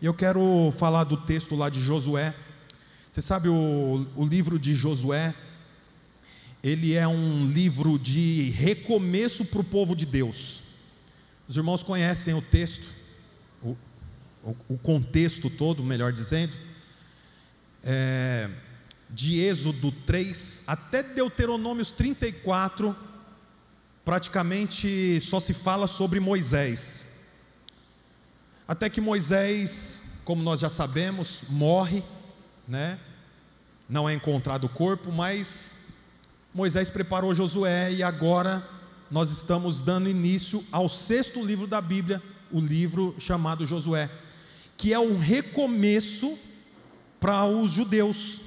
E eu quero falar do texto lá de Josué. Você sabe, o, o livro de Josué, ele é um livro de recomeço para o povo de Deus. Os irmãos conhecem o texto, o, o, contexto todo, melhor dizendo, é, de Êxodo 3 até Deuteronômios 34, praticamente só se fala sobre Moisés. Até que Moisés, como nós já sabemos, morre, né? Não é encontrado o corpo, mas Moisés preparou Josué e agora nós estamos dando início ao sexto livro da Bíblia, o livro chamado Josué, que é um recomeço para os judeus.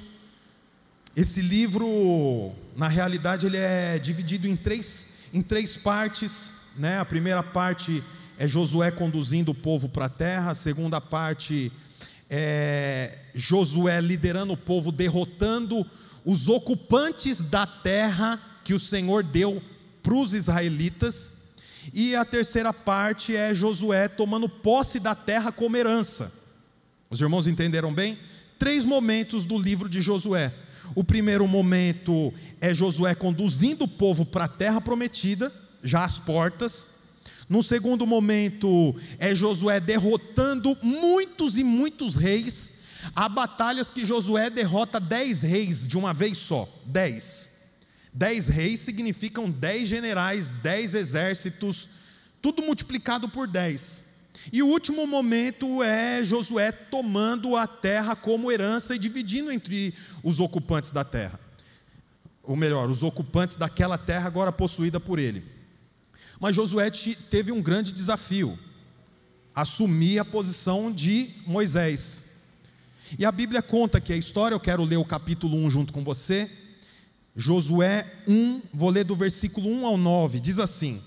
Esse livro, na realidade, ele é dividido em três, em três partes. Né? A primeira parte é Josué conduzindo o povo para a terra, a segunda parte é Josué liderando o povo, derrotando os ocupantes da terra que o Senhor deu para os israelitas, e a terceira parte é Josué tomando posse da terra como herança. Os irmãos entenderam bem? Três momentos do livro de Josué. O primeiro momento é Josué conduzindo o povo para a terra prometida, já às portas. No segundo momento é Josué derrotando muitos e muitos reis. Há batalhas que Josué derrota dez reis de uma vez só. Dez. Dez reis significam dez generais, dez exércitos, tudo multiplicado por dez. E o último momento é Josué tomando a terra como herança e dividindo entre os ocupantes da terra. Ou melhor, os ocupantes daquela terra agora possuída por ele. Mas Josué teve um grande desafio: assumir a posição de Moisés. E a Bíblia conta que a história, eu quero ler o capítulo 1 junto com você. Josué 1, vou ler do versículo 1 ao 9, diz assim: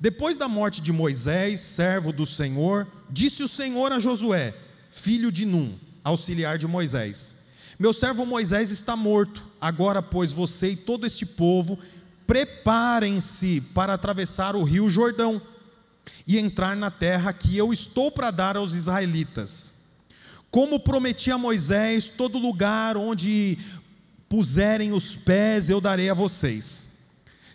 Depois da morte de Moisés, servo do Senhor, disse o Senhor a Josué, filho de Num, auxiliar de Moisés: Meu servo Moisés está morto, agora, pois, você e todo este povo preparem-se para atravessar o rio Jordão e entrar na terra que eu estou para dar aos israelitas. Como prometi a Moisés, todo lugar onde puserem os pés, eu darei a vocês.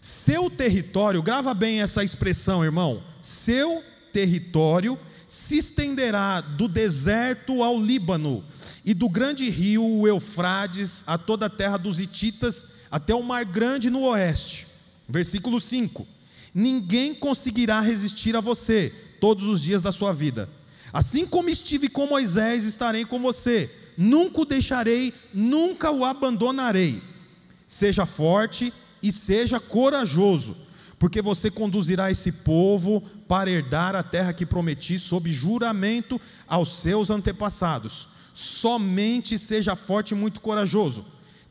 Seu território, grava bem essa expressão, irmão. Seu território se estenderá do deserto ao Líbano e do grande rio Eufrades a toda a terra dos Hititas até o mar grande no oeste. Versículo 5: Ninguém conseguirá resistir a você todos os dias da sua vida. Assim como estive com Moisés, estarei com você nunca o deixarei, nunca o abandonarei. Seja forte e seja corajoso, porque você conduzirá esse povo para herdar a terra que prometi sob juramento aos seus antepassados. Somente seja forte e muito corajoso.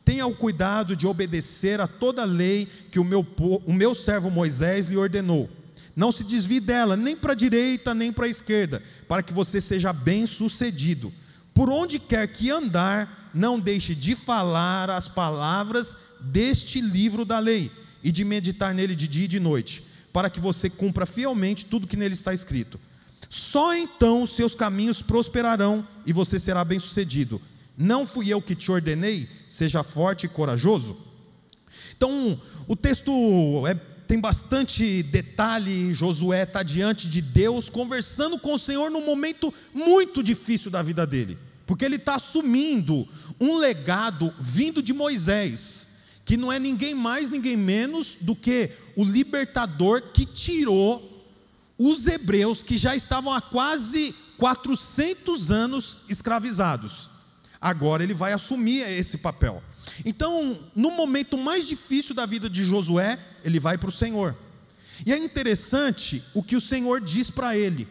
Tenha o cuidado de obedecer a toda a lei que o meu, o meu servo Moisés lhe ordenou. Não se desvie dela, nem para a direita, nem para a esquerda, para que você seja bem sucedido. Por onde quer que andar, não deixe de falar as palavras deste livro da lei e de meditar nele de dia e de noite, para que você cumpra fielmente tudo que nele está escrito. Só então seus caminhos prosperarão e você será bem-sucedido. Não fui eu que te ordenei? Seja forte e corajoso. Então, o texto é, tem bastante detalhe. Josué está diante de Deus, conversando com o Senhor num momento muito difícil da vida dele porque ele está assumindo um legado vindo de Moisés, que não é ninguém mais, ninguém menos do que o libertador que tirou os hebreus que já estavam há quase 400 anos escravizados. Agora ele vai assumir esse papel. Então, no momento mais difícil da vida de Josué, ele vai para o Senhor. E é interessante o que o Senhor diz para ele.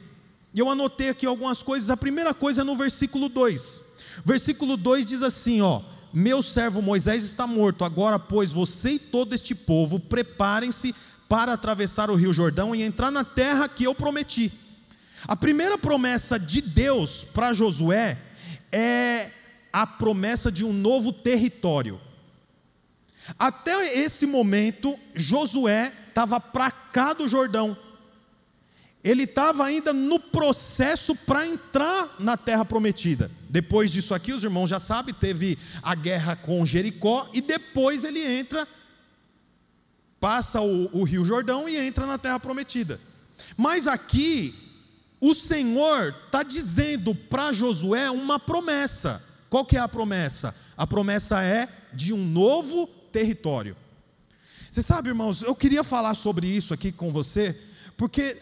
E eu anotei aqui algumas coisas. A primeira coisa é no versículo 2. Versículo 2 diz assim: ó, meu servo Moisés está morto, agora, pois, você e todo este povo preparem-se para atravessar o rio Jordão e entrar na terra que eu prometi. A primeira promessa de Deus para Josué é a promessa de um novo território. Até esse momento, Josué estava para cá do Jordão. ele estava ainda no processo para entrar na terra prometida. Depois disso aqui, os irmãos já sabem, teve a guerra com Jericó e depois ele entra, passa o, o Rio Jordão e entra na terra prometida. Mas aqui, o Senhor está dizendo para Josué uma promessa. Qual que é a promessa? A promessa é de um novo território. Você sabe, irmãos, eu queria falar sobre isso aqui com você, porque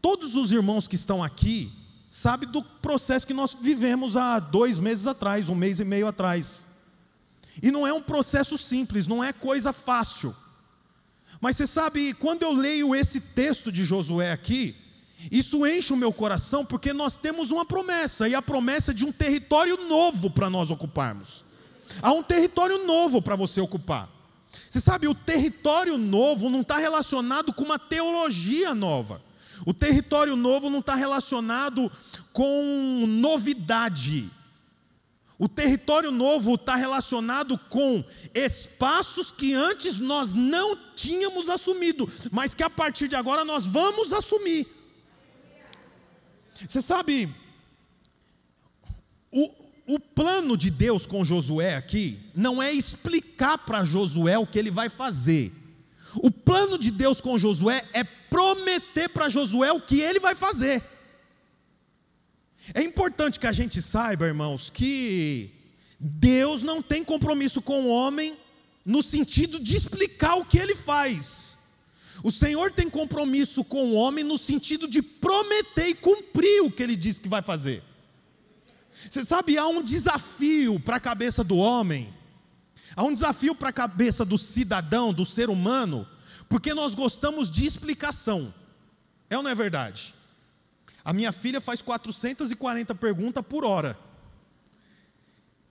todos os irmãos que estão aqui sabem do processo que nós vivemos há dois meses atrás, um mês e meio atrás. E não é um processo simples, não é coisa fácil. Mas você sabe, quando eu leio esse texto de Josué aqui, isso enche o meu coração porque nós temos uma promessa, e a promessa de um território novo para nós ocuparmos. Há um território novo para você ocupar. Você sabe, o território novo não está relacionado com uma teologia nova. O território novo não está relacionado com novidade. O território novo está relacionado com espaços que antes nós não tínhamos assumido, mas que a partir de agora nós vamos assumir. Você sabe, o, o plano de Deus com Josué aqui não é explicar para Josué o que ele vai fazer. O plano de Deus com Josué é prometer para Josué o que ele vai fazer. É importante que a gente saiba, irmãos, que Deus não tem compromisso com o homem no sentido de explicar o que ele faz. O Senhor tem compromisso com o homem no sentido de prometer e cumprir o que ele diz que vai fazer. Você sabe, há um desafio para a cabeça do homem, há um desafio para a cabeça do cidadão, do ser humano, porque nós gostamos de explicação. É ou não é verdade? A minha filha faz 440 perguntas por hora.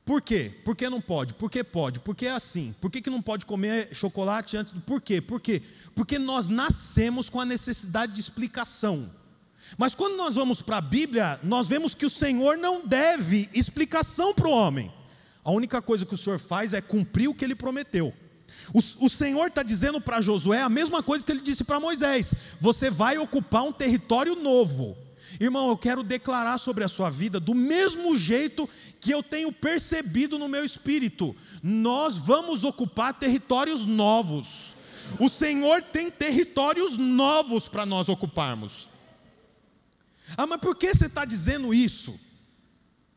Por quê? Por que não pode? Por que pode? Por que é assim? Por que, que não pode comer chocolate antes? Por quê? Por quê? Porque nós nascemos com a necessidade de explicação. Mas quando nós vamos para a Bíblia, nós vemos que o Senhor não deve explicação para o homem. A única coisa que o Senhor faz é cumprir o que ele prometeu. O, o Senhor está dizendo para Josué a mesma coisa que ele disse para Moisés: você vai ocupar um território novo. Irmão, eu quero declarar sobre a sua vida do mesmo jeito que eu tenho percebido no meu espírito. Nós vamos ocupar territórios novos. O Senhor tem territórios novos para nós ocuparmos. Ah, mas por que você está dizendo isso?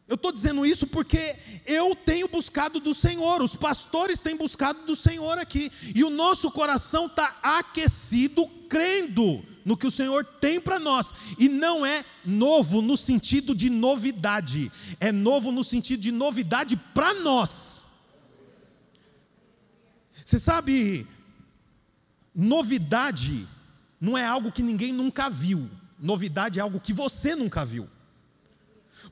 Eu estou dizendo isso porque eu tenho buscado do Senhor, os pastores têm buscado do Senhor aqui, e o nosso coração está aquecido, crendo no que o Senhor tem para nós, e não é novo no sentido de novidade, é novo no sentido de novidade para nós. Você sabe, novidade não é algo que ninguém nunca viu, novidade é algo que você nunca viu.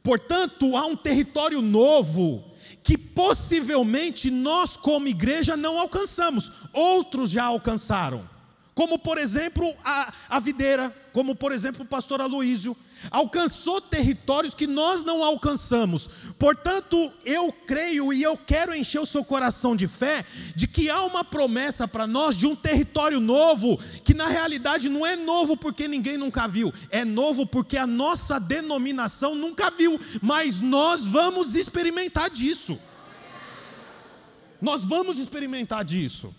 Portanto, há um território novo que possivelmente nós, como igreja, não alcançamos, outros já alcançaram. Como, por exemplo, a, a videira, como, por exemplo, o pastor Aloísio, alcançou territórios que nós não alcançamos. Portanto, eu creio e eu quero encher o seu coração de fé de que há uma promessa para nós de um território novo, que na realidade não é novo porque ninguém nunca viu, é novo porque a nossa denominação nunca viu, mas nós vamos experimentar disso. Nós vamos experimentar disso.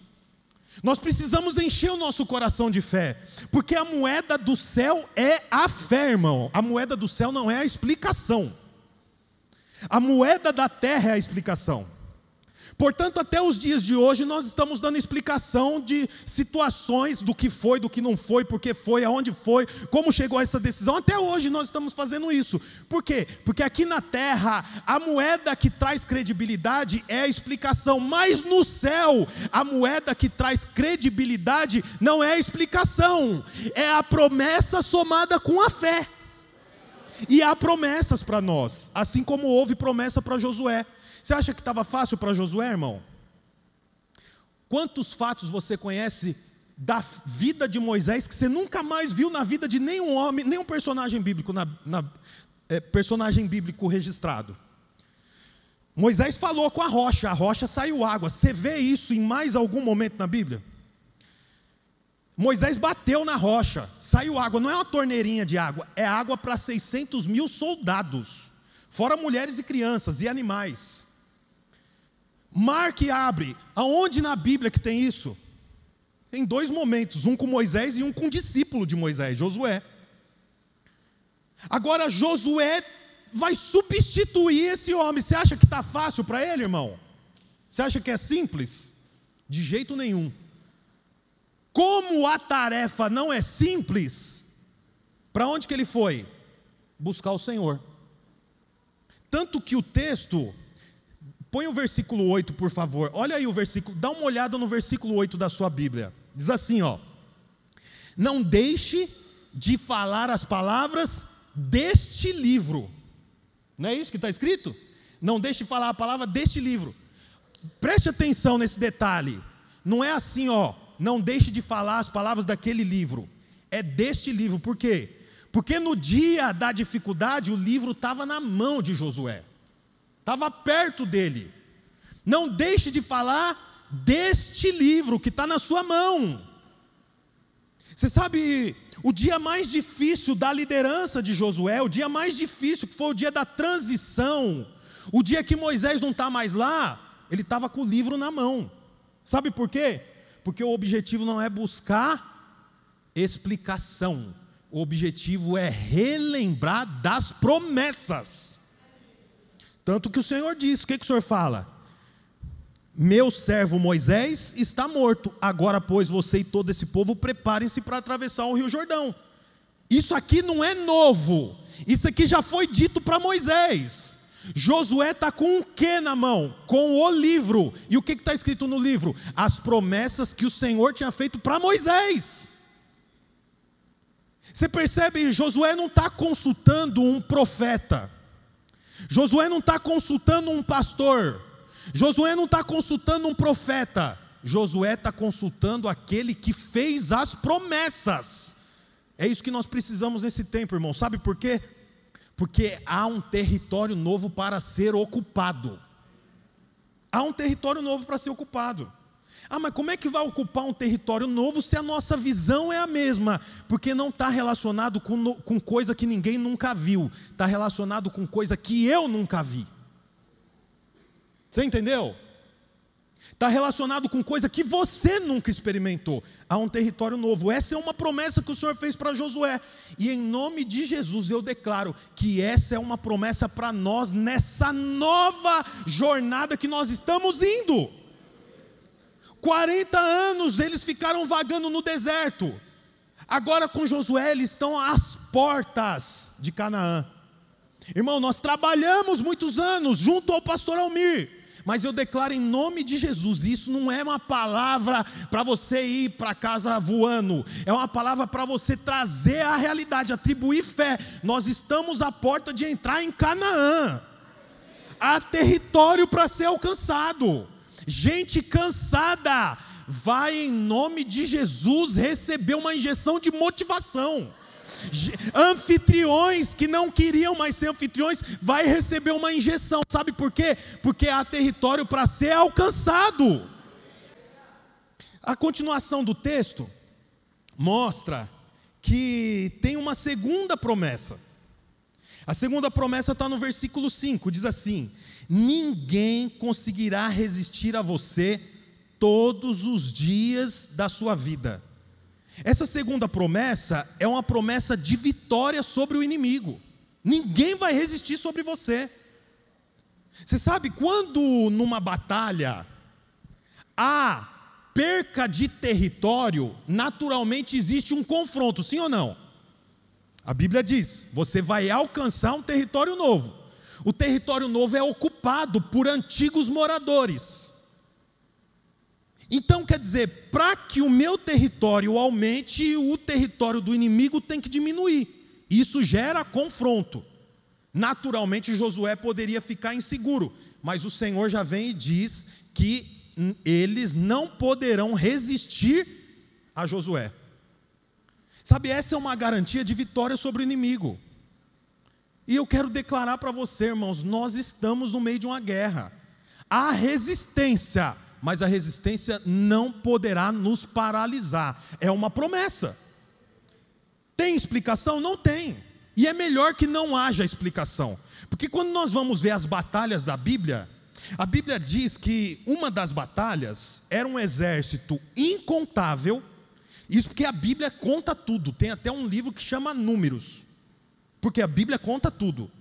Nós precisamos encher o nosso coração de fé, porque a moeda do céu é a fé, irmão. A moeda do céu não é a explicação. A moeda da terra é a explicação. Portanto, até os dias de hoje, nós estamos dando explicação de situações do que foi, do que não foi, por que foi, aonde foi, como chegou a essa decisão. Até hoje nós estamos fazendo isso. Por quê? Porque aqui na terra, a moeda que traz credibilidade é a explicação, mas no céu, a moeda que traz credibilidade não é a explicação, é a promessa somada com a fé. E há promessas para nós, assim como houve promessa para Josué. Você acha que estava fácil para Josué, irmão? Quantos fatos você conhece da vida de Moisés que você nunca mais viu na vida de nenhum homem, nenhum personagem bíblico, na, na é, personagem bíblico registrado? Moisés falou com a rocha, a rocha saiu água. Você vê isso em mais algum momento na Bíblia? Moisés bateu na rocha, saiu água, não é uma torneirinha de água, é água para 600 mil soldados, fora mulheres e crianças e animais. Mar que abre, aonde na Bíblia que tem isso? Tem dois momentos, um com Moisés e um com o discípulo de Moisés, Josué. Agora Josué vai substituir esse homem. Você acha que está fácil para ele, irmão? Você acha que é simples? De jeito nenhum. Como a tarefa não é simples, para onde que ele foi? Buscar o Senhor. Tanto que o texto, põe o versículo 8, por favor. Olha aí o versículo, dá uma olhada no versículo 8 da sua Bíblia. Diz assim, ó: Não deixe de falar as palavras deste livro. Não é isso que está escrito? Não deixe de falar a palavra deste livro. Preste atenção nesse detalhe. Não é assim, ó, não deixe de falar as palavras daquele livro. É deste livro. Por quê? Porque no dia da dificuldade, o livro estava na mão de Josué, estava perto dele. Não deixe de falar deste livro que está na sua mão. Você sabe, o dia mais difícil da liderança de Josué, o dia mais difícil, que foi o dia da transição, o dia que Moisés não está mais lá, ele estava com o livro na mão. Sabe por quê? Porque o objetivo não é buscar explicação, o objetivo é relembrar das promessas. Tanto que o Senhor diz: o que, que o Senhor fala? Meu servo Moisés está morto, agora, pois, você e todo esse povo preparem-se para atravessar o Rio Jordão. Isso aqui não é novo, isso aqui já foi dito para Moisés. Josué está com o que na mão? Com o livro. E o que está escrito no livro? As promessas que o Senhor tinha feito para Moisés. Você percebe, Josué não está consultando um profeta, Josué não está consultando um pastor, Josué não está consultando um profeta, Josué está consultando aquele que fez as promessas. É isso que nós precisamos nesse tempo, irmão. Sabe por quê? Porque há um território novo para ser ocupado. Há um território novo para ser ocupado. Ah, mas como é que vai ocupar um território novo se a nossa visão é a mesma? Porque não está relacionado com, com coisa que ninguém nunca viu, está relacionado com coisa que eu nunca vi. Você entendeu? Está relacionado com coisa que você nunca experimentou. Há um território novo. Essa é uma promessa que o Senhor fez para Josué. E em nome de Jesus eu declaro que essa é uma promessa para nós nessa nova jornada que nós estamos indo. 40 anos eles ficaram vagando no deserto. Agora com Josué eles estão às portas de Canaã. Irmão, nós trabalhamos muitos anos junto ao pastor Almir mas eu declaro em nome de Jesus, isso não é uma palavra para você ir para casa voando, é uma palavra para você trazer a realidade, atribuir fé. Nós estamos à porta de entrar em Canaã, há território para ser alcançado, gente cansada, vai em nome de Jesus receber uma injeção de motivação anfitriões que não queriam mais ser anfitriões, vai receber uma injeção. Sabe por quê? Porque há território para ser alcançado. A continuação do texto mostra que tem uma segunda promessa. A segunda promessa está no versículo 5: diz assim: Ninguém conseguirá resistir a você todos os dias da sua vida. Essa segunda promessa é uma promessa de vitória sobre o inimigo. Ninguém vai resistir sobre você. Você sabe quando numa batalha há perca de território, naturalmente existe um confronto, sim ou não? A Bíblia diz: você vai alcançar um território novo. O território novo é ocupado por antigos moradores. Então, quer dizer, para que o meu território aumente, o território do inimigo tem que diminuir. Isso gera confronto. Naturalmente, Josué poderia ficar inseguro, mas o Senhor já vem e diz que eles não poderão resistir a Josué. Sabe, essa é uma garantia de vitória sobre o inimigo. E eu quero declarar para você, irmãos, nós estamos no meio de uma guerra. Há resistência mas a resistência não poderá nos paralisar. É uma promessa. Tem explicação? Não tem. E é melhor que não haja explicação. Porque quando nós vamos ver as batalhas da Bíblia, a Bíblia diz que uma das batalhas era um exército incontável. Isso porque a Bíblia conta tudo. Tem até um livro que chama Números. Porque a Bíblia conta tudo.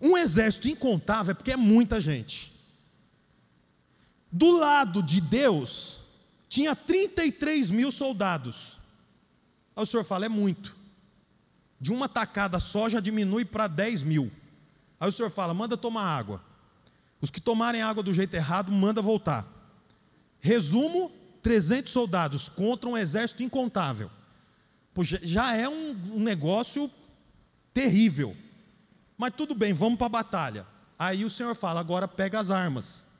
Um exército incontável é porque é muita gente. Do lado de Deus, tinha 33 mil soldados. Aí o senhor fala, é muito. De uma tacada só já diminui para 10 mil. Aí o senhor fala, manda tomar água. Os que tomarem água do jeito errado, manda voltar. Resumo: 300 soldados contra um exército incontável. Poxa, já é um, um negócio terrível. Mas tudo bem, vamos para a batalha. Aí o Senhor fala: agora pega as armas.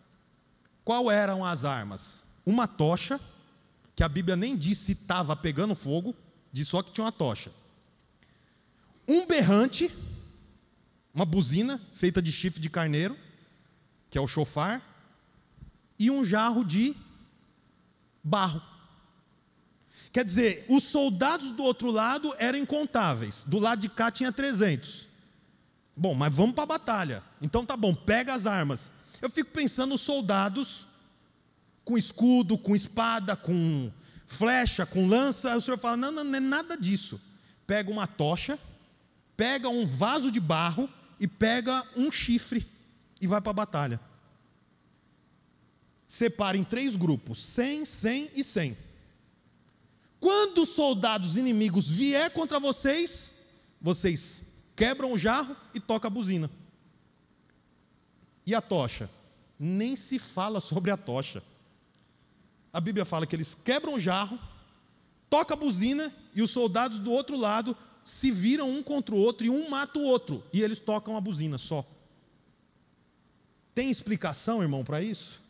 Qual eram as armas? Uma tocha, que a Bíblia nem disse se estava pegando fogo, diz só que tinha uma tocha. Um berrante, uma buzina feita de chifre de carneiro, que é o chofar, e um jarro de barro. Quer dizer, os soldados do outro lado eram incontáveis, do lado de cá tinha 300. Bom, mas vamos para a batalha. Então tá bom, pega as armas. Eu fico pensando nos soldados com escudo, com espada, com flecha, com lança. O senhor fala: não, não, não é nada disso. Pega uma tocha, pega um vaso de barro e pega um chifre e vai para a batalha. Separa em três grupos: 100, 100 e 100. Quando os soldados inimigos vier contra vocês, vocês quebram o jarro e toca a buzina. E a tocha? Nem se fala sobre a tocha. A Bíblia fala que eles quebram o jarro, toca a buzina e os soldados do outro lado se viram um contra o outro e um mata o outro e eles tocam a buzina só. Tem explicação, irmão, para isso?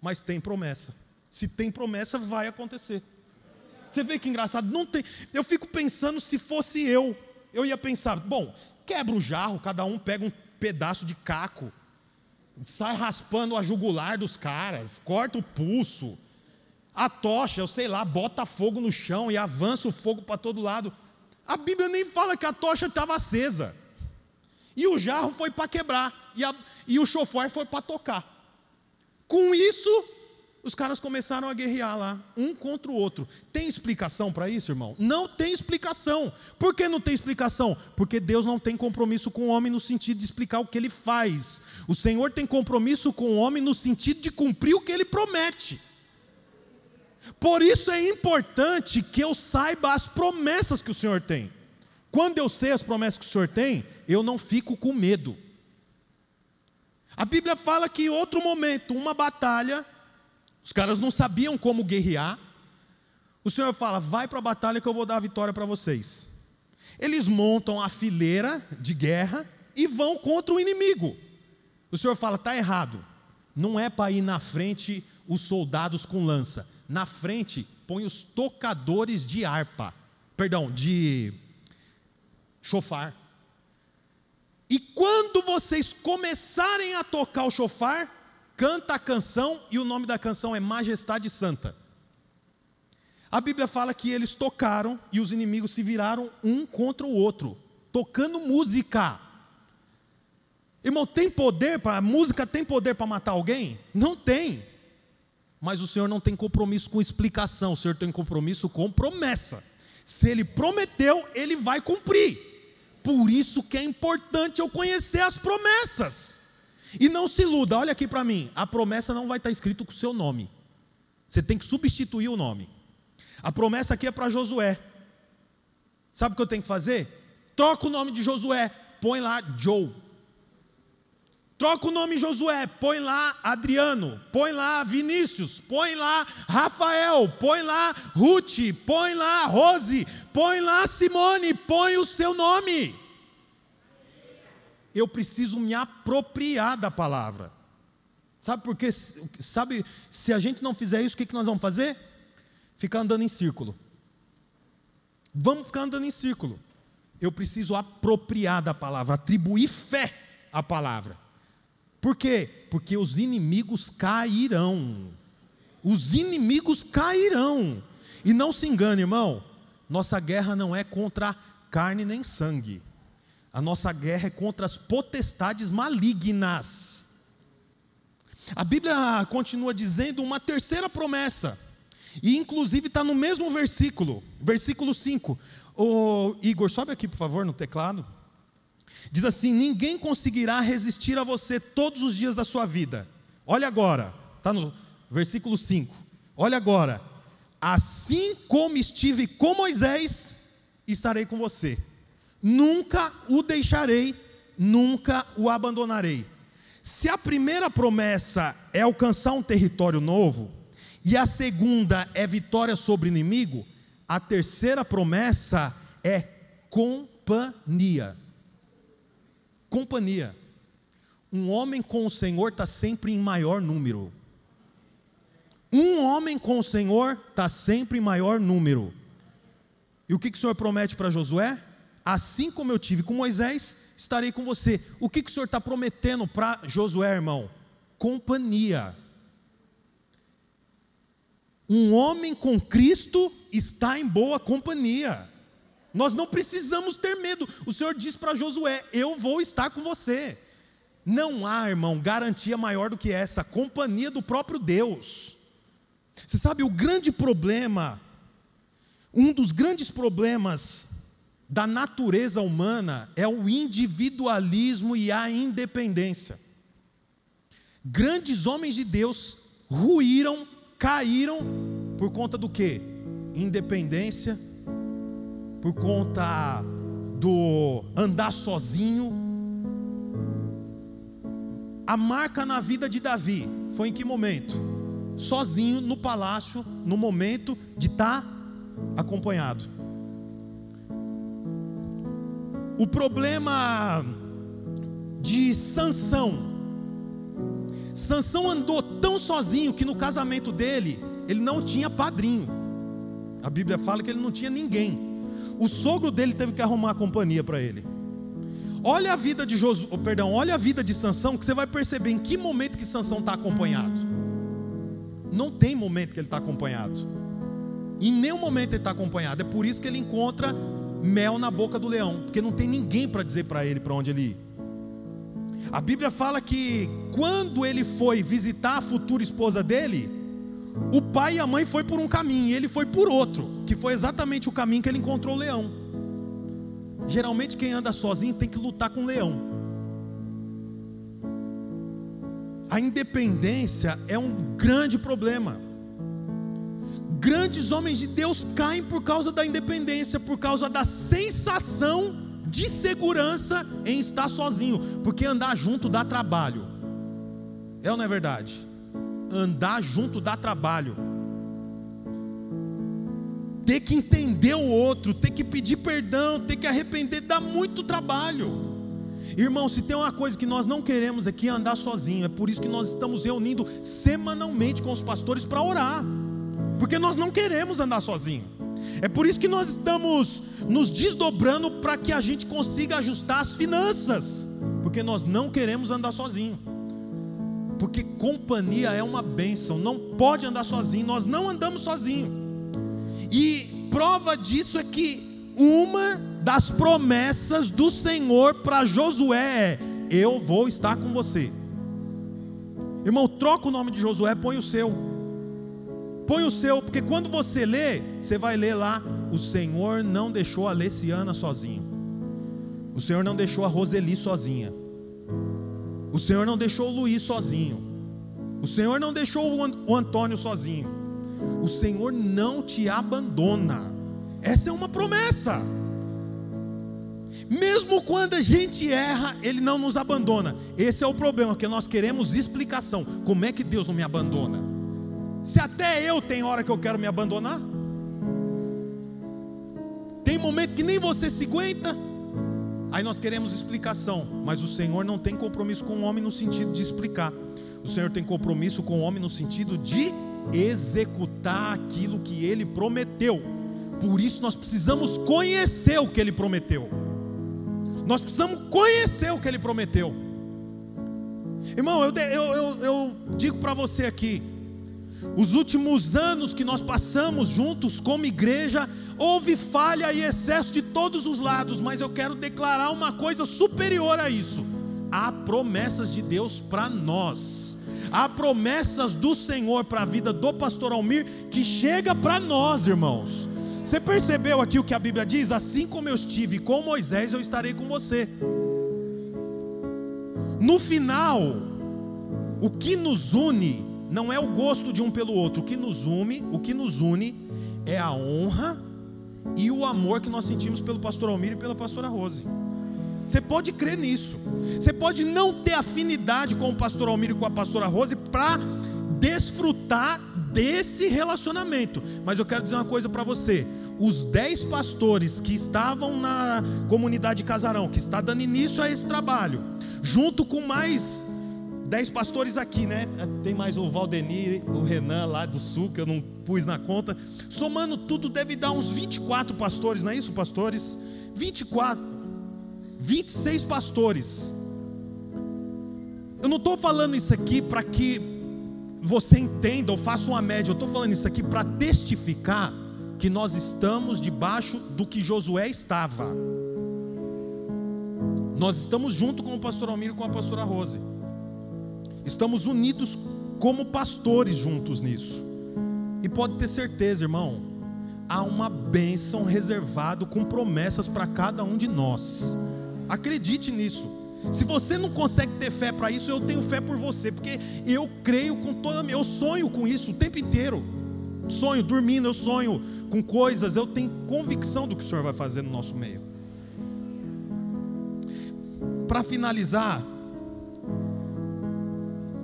Mas tem promessa. Se tem promessa, vai acontecer. Você vê que engraçado, não tem. Eu fico pensando se fosse eu, eu ia pensar, bom, quebra o jarro, cada um pega um pedaço de caco, sai raspando a jugular dos caras, corta o pulso, a tocha, eu sei lá, bota fogo no chão e avança o fogo para todo lado. A Bíblia nem fala que a tocha estava acesa. E o jarro foi para quebrar, e, a, e o chofar foi para tocar. Com isso, os caras começaram a guerrear lá, um contra o outro. Tem explicação para isso, irmão? Não tem explicação. Por que não tem explicação? Porque Deus não tem compromisso com o homem no sentido de explicar o que ele faz. O Senhor tem compromisso com o homem no sentido de cumprir o que ele promete. Por isso é importante que eu saiba as promessas que o Senhor tem. Quando eu sei as promessas que o Senhor tem, eu não fico com medo. A Bíblia fala que em outro momento, uma batalha, os caras não sabiam como guerrear. O Senhor fala: vai para a batalha que eu vou dar a vitória para vocês. Eles montam a fileira de guerra e vão contra o inimigo. O Senhor fala: está errado. Não é para ir na frente os soldados com lança. Na frente põe os tocadores de harpa. Perdão, de chofar. E quando vocês começarem a tocar o chofar, canta a canção e o nome da canção é Majestade Santa. A Bíblia fala que eles tocaram e os inimigos se viraram um contra o outro, tocando música. Irmão, tem poder para a música tem poder para matar alguém? Não tem. Mas o Senhor não tem compromisso com explicação, o Senhor tem compromisso com promessa. Se ele prometeu, ele vai cumprir. Por isso que é importante eu conhecer as promessas. E não se iluda, olha aqui para mim, a promessa não vai estar escrito com o seu nome. Você tem que substituir o nome. A promessa aqui é para Josué. Sabe o que eu tenho que fazer? Troca o nome de Josué, põe lá Joe. Troca o nome Josué, põe lá Adriano, põe lá Vinícius, põe lá Rafael, põe lá Ruth, põe lá Rose, põe lá Simone, põe o seu nome eu preciso me apropriar da palavra. Sabe por quê? Sabe, se a gente não fizer isso, o que, que nós vamos fazer? Ficar andando em círculo. Vamos ficar andando em círculo. Eu preciso apropriar da palavra, atribuir fé à palavra. Por quê? Porque os inimigos cairão. os inimigos cairão. E não se engane, irmão, nossa guerra não é contra carne nem sangue. A nossa guerra é contra as potestades malignas. A Bíblia continua dizendo uma terceira promessa, e inclusive está no mesmo versículo, versículo 5. O Igor, sobe aqui, por favor, no teclado. Diz assim: Ninguém conseguirá resistir a você todos os dias da sua vida. Olha agora, está no versículo 5. Olha agora. Assim como estive com Moisés, estarei com você. Nunca o deixarei, nunca o abandonarei. Se a primeira promessa é alcançar um território novo, e a segunda é vitória sobre o inimigo, a terceira promessa é companhia. Companhia. Um homem com o Senhor está sempre em maior número. Um homem com o Senhor está sempre em maior número. E o que, que o Senhor promete para Josué? Assim como eu tive com Moisés, estarei com você. O que, que o Senhor está prometendo para Josué, irmão? Companhia. Um homem com Cristo está em boa companhia. Nós não precisamos ter medo. O Senhor diz para Josué: Eu vou estar com você. Não há, irmão, garantia maior do que essa companhia do próprio Deus. Você sabe, o grande problema, um dos grandes problemas da natureza humana é o individualismo e a independência. Grandes homens de Deus ruíram, caíram por conta do que? Independência, por conta do andar sozinho. A marca na vida de Davi foi em que momento? Sozinho no palácio, no momento de estar acompanhado. O problema de Sansão. Sansão andou tão sozinho que no casamento dele, ele não tinha padrinho. A Bíblia fala que ele não tinha ninguém. O sogro dele teve que arrumar a companhia para ele. Olha a vida de Josu, oh, perdão, olha a vida de Sansão, que você vai perceber em que momento que Sansão está acompanhado. Não tem momento que ele está acompanhado. Em nenhum momento ele está acompanhado. É por isso que ele encontra mel na boca do leão, porque não tem ninguém para dizer para ele para onde ele ir. A Bíblia fala que quando ele foi visitar a futura esposa dele, o pai e a mãe foi por um caminho e ele foi por outro, que foi exatamente o caminho que ele encontrou o leão. Geralmente quem anda sozinho tem que lutar com o leão. A independência é um grande problema. Grandes homens de Deus caem por causa da independência, por causa da sensação de segurança em estar sozinho, porque andar junto dá trabalho. É ou não é verdade? Andar junto dá trabalho. Ter que entender o outro, ter que pedir perdão, ter que arrepender, dá muito trabalho. Irmão, se tem uma coisa que nós não queremos aqui é andar sozinho. É por isso que nós estamos reunindo semanalmente com os pastores para orar porque nós não queremos andar sozinho. É por isso que nós estamos nos desdobrando para que a gente consiga ajustar as finanças, porque nós não queremos andar sozinho. Porque companhia é uma bênção, não pode andar sozinho, nós não andamos sozinho. E prova disso é que uma das promessas do Senhor para Josué é: Eu vou estar com você. Irmão, troca o nome de Josué, põe o seu. Põe o seu, porque quando você lê, você vai ler lá: o Senhor não deixou a Leciana sozinha. O Senhor não deixou a Roseli sozinha. O Senhor não deixou o Luiz sozinho. O Senhor não deixou o Antônio sozinho. O Senhor não te abandona. Essa é uma promessa. Mesmo quando a gente erra, Ele não nos abandona. Esse é o problema, que nós queremos explicação. Como é que Deus não me abandona? Se até eu tenho hora que eu quero me abandonar. Tem momento que nem você se aguenta. Aí nós queremos explicação, mas o Senhor não tem compromisso com o homem no sentido de explicar. O Senhor tem compromisso com o homem no sentido de executar aquilo que ele prometeu. Por isso nós precisamos conhecer o que ele prometeu. Nós precisamos conhecer o que ele prometeu. Irmão, eu, eu, eu, eu digo para você aqui: Os últimos anos que nós passamos juntos como igreja, houve falha e excesso de todos os lados, mas eu quero declarar uma coisa superior a isso: há promessas de Deus para nós. Há promessas do Senhor para a vida do pastor Almir que chega para nós, irmãos. Você percebeu aqui o que a Bíblia diz? Assim como eu estive com Moisés, eu estarei com você. No final, o que nos une não é o gosto de um pelo outro, o que nos une, o que nos une é a honra e o amor que nós sentimos pelo pastor Almir e pela pastora Rose. Você pode crer nisso. Você pode não ter afinidade com o pastor Almir e com a pastora Rose para desfrutar desse relacionamento. Mas eu quero dizer uma coisa para você: os dez pastores que estavam na comunidade Casarão, que está dando início a esse trabalho, junto com mais dez pastores aqui, né? Tem mais o Valdenir, o Renan lá do sul, que eu não pus na conta. Somando tudo, deve dar uns 24 pastores, não é isso, pastores? 24, 26 pastores. Eu não estou falando isso aqui para que você entenda ou faça uma média, eu estou falando isso aqui para testificar que nós estamos debaixo do que Josué estava. Nós estamos junto com o pastor Almir e com a pastora Rose. Estamos unidos como pastores juntos nisso. E pode ter certeza, irmão, há uma bênção reservada com promessas para cada um de nós. Acredite nisso. Se você não consegue ter fé para isso, eu tenho fé por você, porque eu creio com toda a minha, eu sonho com isso o tempo inteiro. Sonho dormindo, eu sonho com coisas, eu tenho convicção do que o Senhor vai fazer no nosso meio. Para finalizar,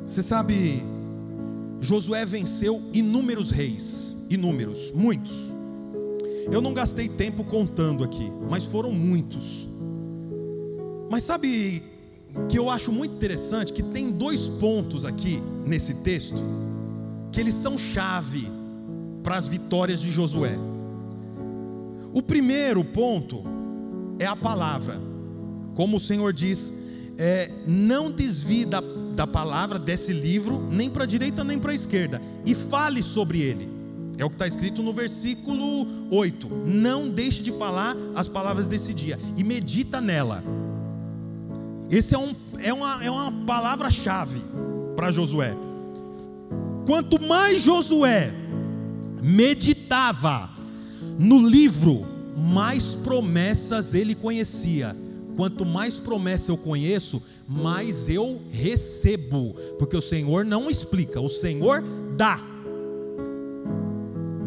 você sabe, Josué venceu inúmeros reis, inúmeros, muitos. Eu não gastei tempo contando aqui, mas foram muitos. Mas sabe que eu acho muito interessante que tem dois pontos aqui nesse texto que eles são chave para as vitórias de Josué. O primeiro ponto é a palavra, como o Senhor diz, é, não desvie da da palavra, desse livro, nem para a direita nem para a esquerda, e fale sobre ele. É o que está escrito no versículo 8. Não deixe de falar as palavras desse dia, e medita nela. Esse é, um, é uma, é uma palavra-chave para Josué. Quanto mais Josué meditava no livro, mais promessas ele conhecia Quanto mais promessa eu conheço, mais eu recebo, porque o Senhor não explica, o Senhor dá.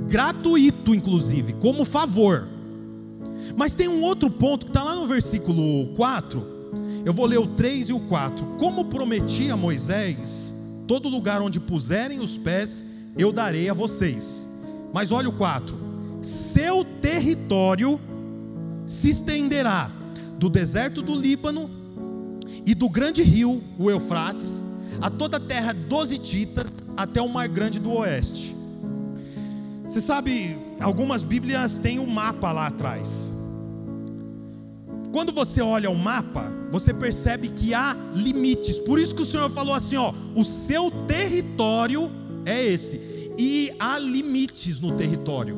Gratuito, inclusive, como favor. Mas tem um outro ponto que está lá no versículo 4. Eu vou ler o 3 e o 4. Como prometi a Moisés, todo lugar onde puserem os pés, eu darei a vocês. Mas olha o 4: seu território se estenderá do deserto do Líbano e do grande rio, o Eufrates, a toda a terra dos Hititas, até o Mar Grande do Oeste. Você sabe, algumas Bíblias têm um mapa lá atrás. Quando você olha o mapa, você percebe que há limites. Por isso que o Senhor falou assim, ó, o seu território é esse. E há limites no território.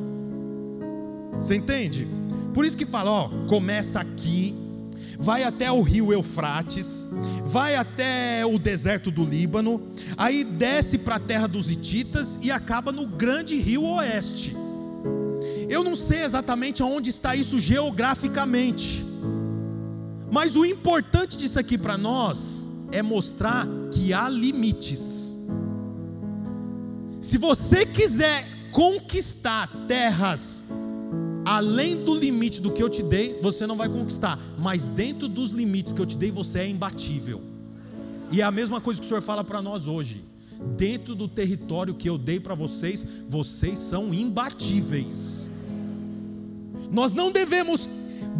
Você entende? Por isso que fala, ó, começa aqui, vai até o rio Eufrates, vai até o deserto do Líbano, aí desce para a terra dos Hititas e acaba no grande rio Oeste. Eu não sei exatamente onde está isso geograficamente, mas o importante disso aqui para nós é mostrar que há limites. Se você quiser conquistar terras além do limite do que eu te dei, você não vai conquistar, mas dentro dos limites que eu te dei, você é imbatível. E é a mesma coisa que o Senhor fala para nós hoje. Dentro do território que eu dei para vocês, vocês são imbatíveis. Nós não devemos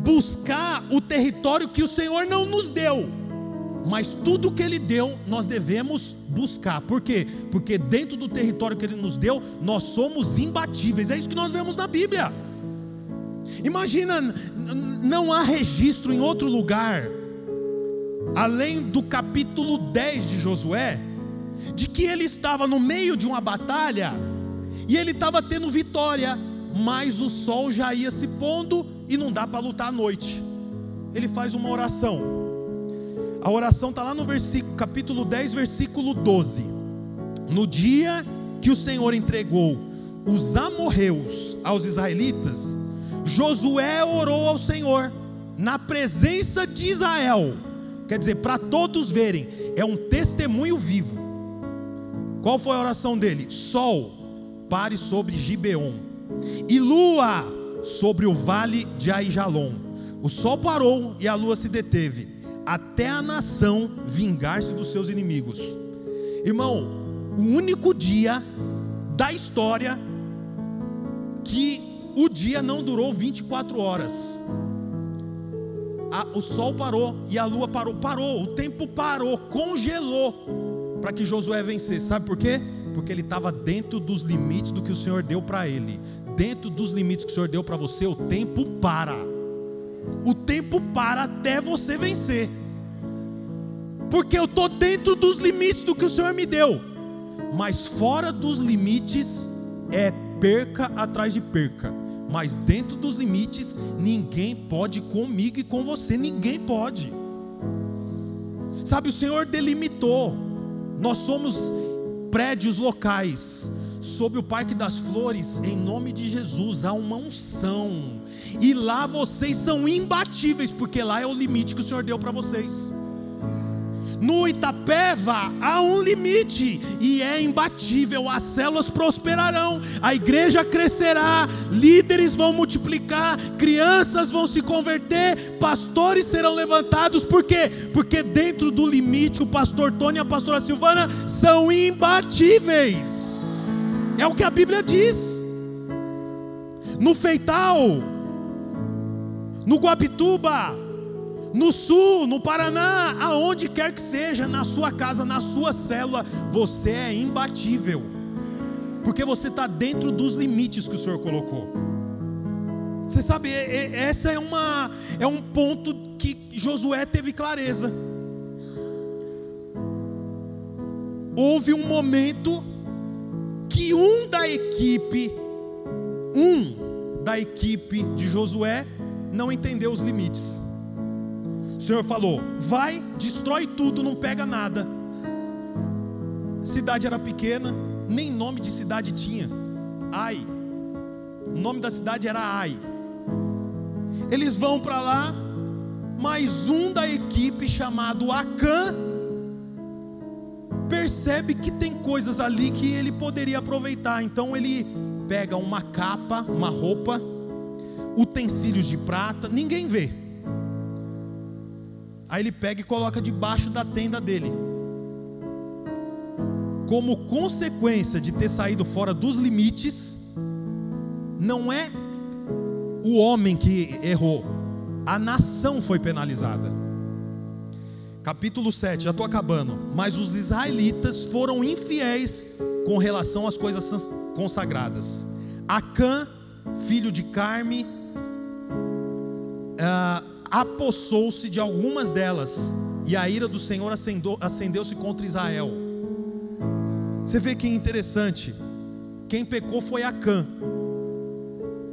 buscar o território que o Senhor não nos deu, mas tudo que Ele deu, nós devemos buscar. Por quê? Porque dentro do território que Ele nos deu, nós somos imbatíveis. É isso que nós vemos na Bíblia. Imagina, não há registro em outro lugar, além do capítulo 10 de Josué, de que ele estava no meio de uma batalha e ele estava tendo vitória, mas o sol já ia se pondo e não dá para lutar à noite. Ele faz uma oração. A oração está lá no versículo, capítulo 10, versículo 12. No dia que o Senhor entregou os amorreus aos israelitas, Josué orou ao Senhor na presença de Israel. Quer dizer, para todos verem, é um testemunho vivo. Qual foi a oração dele? Sol, pare sobre Gibeon, e lua sobre o vale de Aijalon. O sol parou e a lua se deteve, até a nação vingar-se dos seus inimigos. Irmão, o único dia da história que o dia não durou 24 horas. A, o sol parou e a lua parou, parou, o tempo parou, congelou para que Josué vencesse. Sabe por quê? Porque ele estava dentro dos limites do que o Senhor deu para ele. Dentro dos limites que o Senhor deu para você, o tempo para. O tempo para até você vencer. Porque eu estou dentro dos limites do que o Senhor me deu. Mas fora dos limites é perca atrás de perca mas dentro dos limites, ninguém pode comigo e com você, ninguém pode. Sabe, o Senhor delimitou, nós somos prédios locais, sob o Parque das Flores, em nome de Jesus, há uma unção, e lá vocês são imbatíveis, porque lá é o limite que o Senhor deu para vocês. No Itapeva há um limite e é imbatível. As células prosperarão, a igreja crescerá, líderes vão multiplicar, crianças vão se converter, pastores serão levantados. Por quê? Porque dentro do limite, o pastor Tony e a pastora Silvana são imbatíveis. É o que a Bíblia diz. No Feital, no Guapituba, no sul, no Paraná, aonde quer que seja, na sua casa, na sua célula, você é imbatível, porque você está dentro dos limites que o Senhor colocou. Você sabe, essa é uma é um ponto que Josué teve clareza. Houve um momento que um da equipe, um da equipe de Josué não entendeu os limites. O Senhor falou: vai, destrói tudo, não pega nada. A cidade era pequena, nem nome de cidade tinha. Ai. O nome da cidade era Ai. Eles vão para lá, mas um da equipe chamado Acã percebe que tem coisas ali que ele poderia aproveitar. Então ele pega uma capa, uma roupa, utensílios de prata, ninguém vê. Aí ele pega e coloca debaixo da tenda dele. Como consequência de ter saído fora dos limites, não é o homem que errou, a nação foi penalizada. Capítulo 7, já estou acabando. Mas os israelitas foram infiéis com relação às coisas consagradas. Acã, filho de Carme, uh, apossou-se de algumas delas, e a ira do Senhor acendeu-se contra Israel. Você vê que é interessante, quem pecou foi Acã,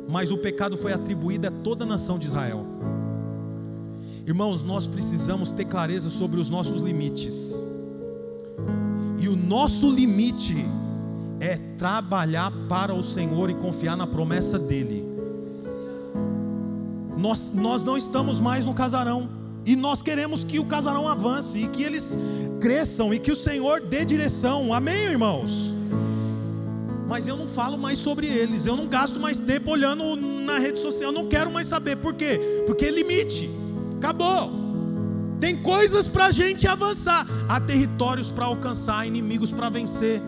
mas o pecado foi atribuído a toda a nação de Israel. Irmãos, nós precisamos ter clareza sobre os nossos limites, e o nosso limite é trabalhar para o Senhor e confiar na promessa dEle. Nós, nós não estamos mais no casarão. E nós queremos que o casarão avance e que eles cresçam e que o Senhor dê direção. Amém, irmãos? Mas eu não falo mais sobre eles. Eu não gasto mais tempo olhando na rede social. Eu não quero mais saber. Por quê? Porque é limite. Acabou. Tem coisas para a gente avançar. Há territórios para alcançar, inimigos para vencer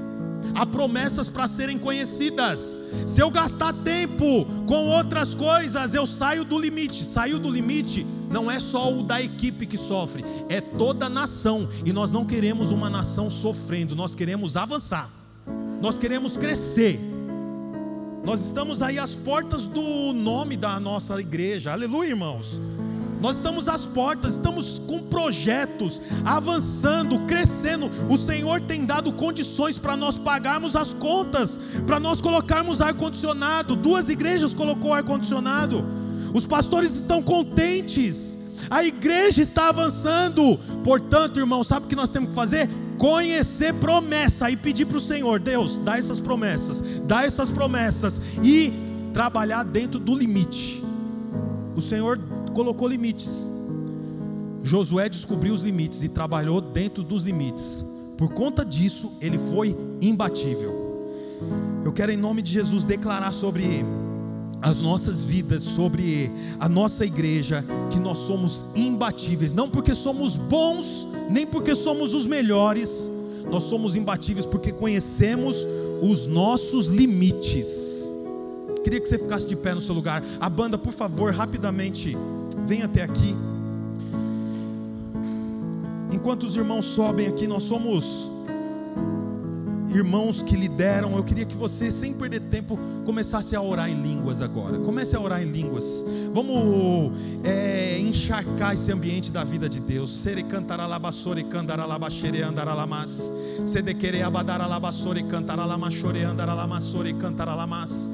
há promessas para serem conhecidas. Se eu gastar tempo com outras coisas, eu saio do limite. Saiu do limite, não é só o da equipe que sofre, é toda a nação. E nós não queremos uma nação sofrendo, nós queremos avançar, nós queremos crescer. Nós estamos aí às portas do nome da nossa igreja, aleluia, irmãos. Nós estamos às portas, estamos com projetos, avançando, crescendo. O Senhor tem dado condições para nós pagarmos as contas, para nós colocarmos ar-condicionado. Duas igrejas colocou ar-condicionado. Os pastores estão contentes. A igreja está avançando. Portanto, irmão, sabe o que nós temos que fazer? Conhecer promessa e pedir para o Senhor, Deus, dá essas promessas, dá essas promessas e trabalhar dentro do limite. O Senhor colocou limites. Josué descobriu os limites e trabalhou dentro dos limites. Por conta disso, ele foi imbatível. Eu quero, em nome de Jesus, declarar sobre as nossas vidas, sobre a nossa igreja, que nós somos imbatíveis, não porque somos bons, nem porque somos os melhores, nós somos imbatíveis porque conhecemos os nossos limites. Queria que você ficasse de pé no seu lugar. A banda, por favor, rapidamente Vem até aqui. Enquanto os irmãos sobem aqui, nós somos irmãos que lideram, eu queria que você, sem perder tempo, começasse a orar em línguas agora. Comece a orar em línguas. Vamos é, encharcar esse ambiente da vida de Deus. Sere cantaralabassore candaralabaxere andaralamas. Sede querer abadaralabassore cantaralamaxore andaralamassore cantaralamas.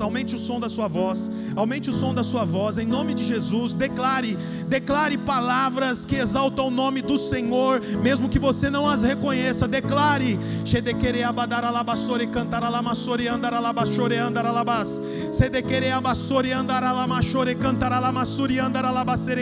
Aumente o som da sua voz. Aumente o som da sua voz. Em nome de Jesus, declare, declare palavras que exaltam o nome do Senhor, mesmo que você não as reconheça, declare. Sedequere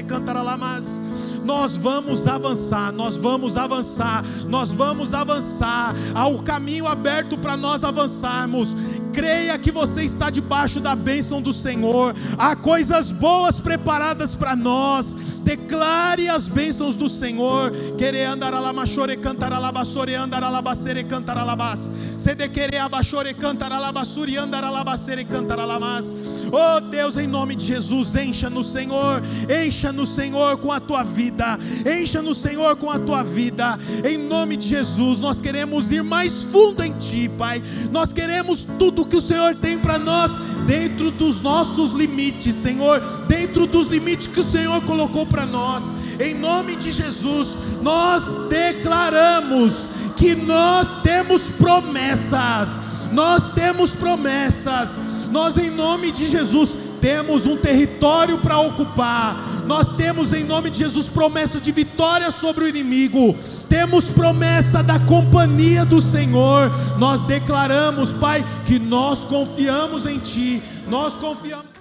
cantaralamas nós vamos avançar, nós vamos avançar, nós vamos avançar. Há o caminho aberto para nós avançarmos. Creia que você está debaixo da bênção do Senhor. Há coisas boas preparadas para nós. Declare as bênçãos do Senhor. Querer andar alamachore cantar alabassore andar alabacere cantar alabas. Sede querer abachore cantar alabassuri andar alabacere cantar alamas. Oh Deus, em nome de Jesus, encha no Senhor, encha no Senhor com a tua vida vida. Encha-nos, Senhor, com a tua vida. Em nome de Jesus, nós queremos ir mais fundo em ti, Pai. Nós queremos tudo que o Senhor tem para nós dentro dos nossos limites, Senhor, dentro dos limites que o Senhor colocou para nós. Em nome de Jesus, nós declaramos que nós temos promessas. Nós temos promessas. Nós em nome de Jesus temos um território para ocupar, nós temos em nome de Jesus promessa de vitória sobre o inimigo, temos promessa da companhia do Senhor, nós declaramos, Pai, que nós confiamos em Ti, nós confiamos.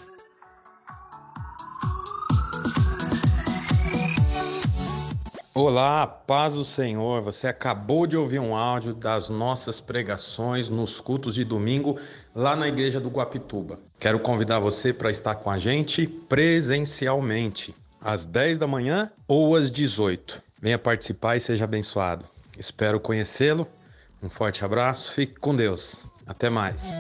Olá, paz do Senhor. Você acabou de ouvir um áudio das nossas pregações nos cultos de domingo lá na igreja do Guapituba. Quero convidar você para estar com a gente presencialmente, às 10 da manhã ou às 18. Venha participar e seja abençoado. Espero conhecê-lo. Um forte abraço, fique com Deus. Até mais.